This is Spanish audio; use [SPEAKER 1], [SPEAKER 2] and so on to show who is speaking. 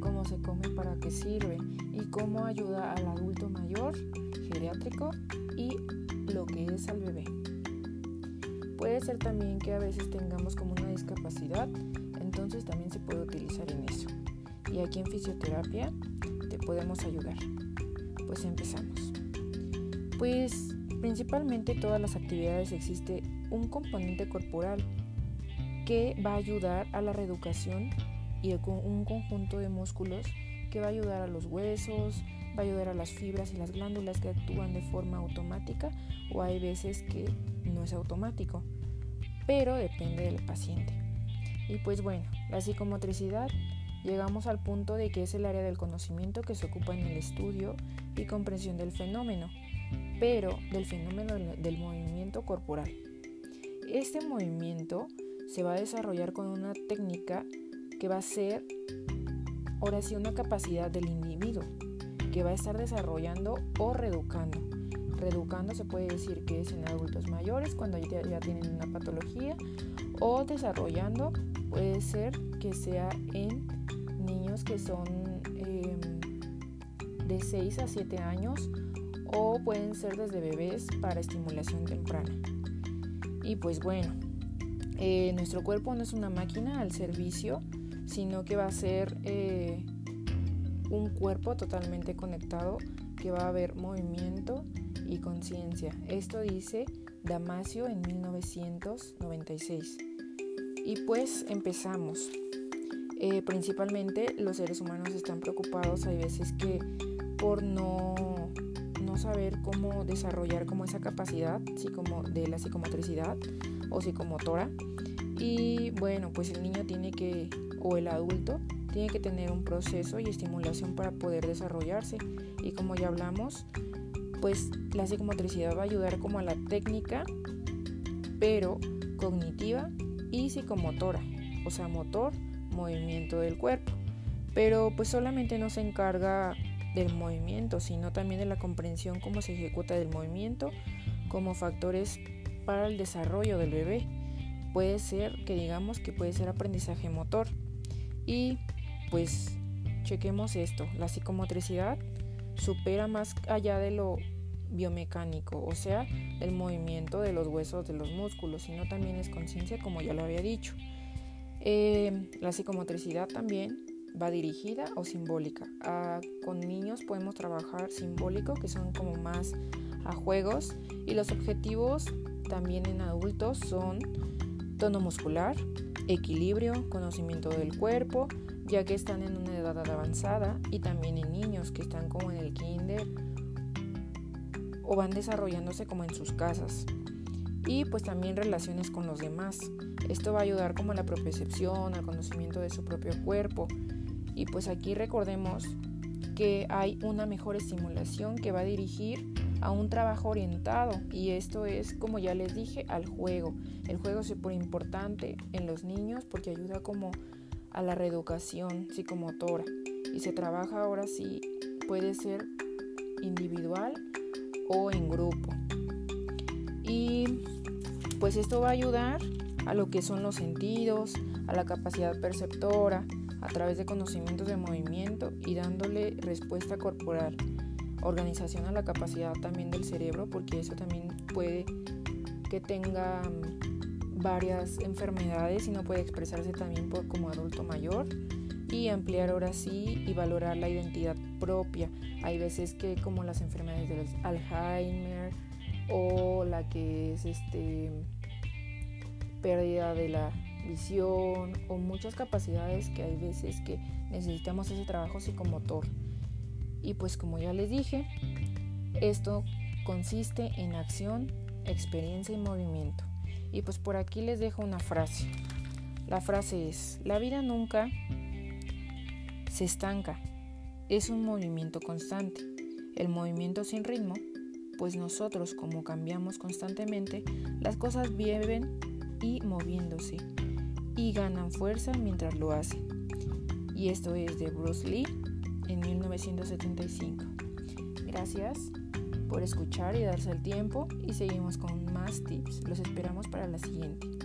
[SPEAKER 1] cómo se come, para qué sirve y cómo ayuda al adulto mayor, geriátrico y lo que es al bebé. Puede ser también que a veces tengamos como una discapacidad, entonces también se puede utilizar en eso. Y aquí en fisioterapia te podemos ayudar. Pues empezamos. Pues principalmente todas las actividades existe un componente corporal que va a ayudar a la reeducación y un conjunto de músculos que va a ayudar a los huesos, va a ayudar a las fibras y las glándulas que actúan de forma automática o hay veces que no es automático, pero depende del paciente. Y pues bueno, la psicomotricidad llegamos al punto de que es el área del conocimiento que se ocupa en el estudio y comprensión del fenómeno, pero del fenómeno del movimiento corporal. Este movimiento se va a desarrollar con una técnica que va a ser ahora sí una capacidad del individuo que va a estar desarrollando o reeducando. Reeducando se puede decir que es en adultos mayores cuando ya, tienen una patología o desarrollando puede ser que sea en niños que son em, de 6 a 7 años o pueden ser desde bebés para estimulación temprana. Y pues bueno, eh, nuestro cuerpo no es una máquina al servicio, sino que va a ser eh, un cuerpo totalmente conectado que va a haber movimiento y conciencia. Esto dice Damasio en 1996. Y pues empezamos. Eh, principalmente los seres humanos están preocupados, hay veces que por no, no saber cómo desarrollar como esa capacidad de la psicomotricidad o psicomotora. Y bueno, pues el niño tiene que, o el adulto, tiene que tener un proceso y estimulación para poder desarrollarse. Y como ya hablamos, pues la psicomotricidad va a ayudar como a la técnica, pero cognitiva y psicomotora, o sea, motor, movimiento del cuerpo. Pero pues solamente no se encarga del movimiento, sino también de la comprensión cómo se ejecuta del movimiento como factores para el desarrollo del bebé. Puede ser que digamos que puede ser aprendizaje motor. Y pues chequemos esto, la psicomotricidad supera más allá de lo biomecánico, o sea, el movimiento de los huesos, de los músculos, sino también es conciencia, como ya lo había dicho. Eh, la psicomotricidad también va dirigida o simbólica. Con niños podemos trabajar simbólico, que son como más a juegos, y los objetivos también en adultos son tono muscular, equilibrio, conocimiento del cuerpo, ya que están en una edad avanzada, y también en niños que están como en el kinder o van desarrollándose como en sus casas. Y pues también relaciones con los demás. Esto va a ayudar como a la propiocepción, al conocimiento de su propio cuerpo. Y pues aquí recordemos que hay una mejor estimulación que va a dirigir a un trabajo orientado y esto es como ya les dije al juego. El juego es súper importante en los niños porque ayuda como a la reeducación psicomotora y se trabaja ahora sí puede ser individual o en grupo. Y pues esto va a ayudar a lo que son los sentidos, a la capacidad perceptora, a través de conocimientos de movimiento y dándole respuesta corporal organización a la capacidad también del cerebro, porque eso también puede que tenga mm, varias enfermedades y no puede expresarse también por, como adulto mayor y ampliar ahora sí y valorar la identidad propia. Hay veces que como las enfermedades del Alzheimer o la que es este pérdida de la visión o muchas capacidades que hay veces que necesitamos ese trabajo psicomotor. Y pues como ya les dije, esto consiste en acción, experiencia y movimiento. Y pues por aquí les dejo una frase. La frase es, la vida nunca se estanca, es un movimiento constante. El movimiento sin ritmo, pues nosotros como cambiamos constantemente, las cosas viven y moviéndose y ganan fuerza mientras lo hacen. Y esto es de Bruce Lee en 1975. Gracias por escuchar y darse el tiempo y seguimos con más tips. Los esperamos para la siguiente.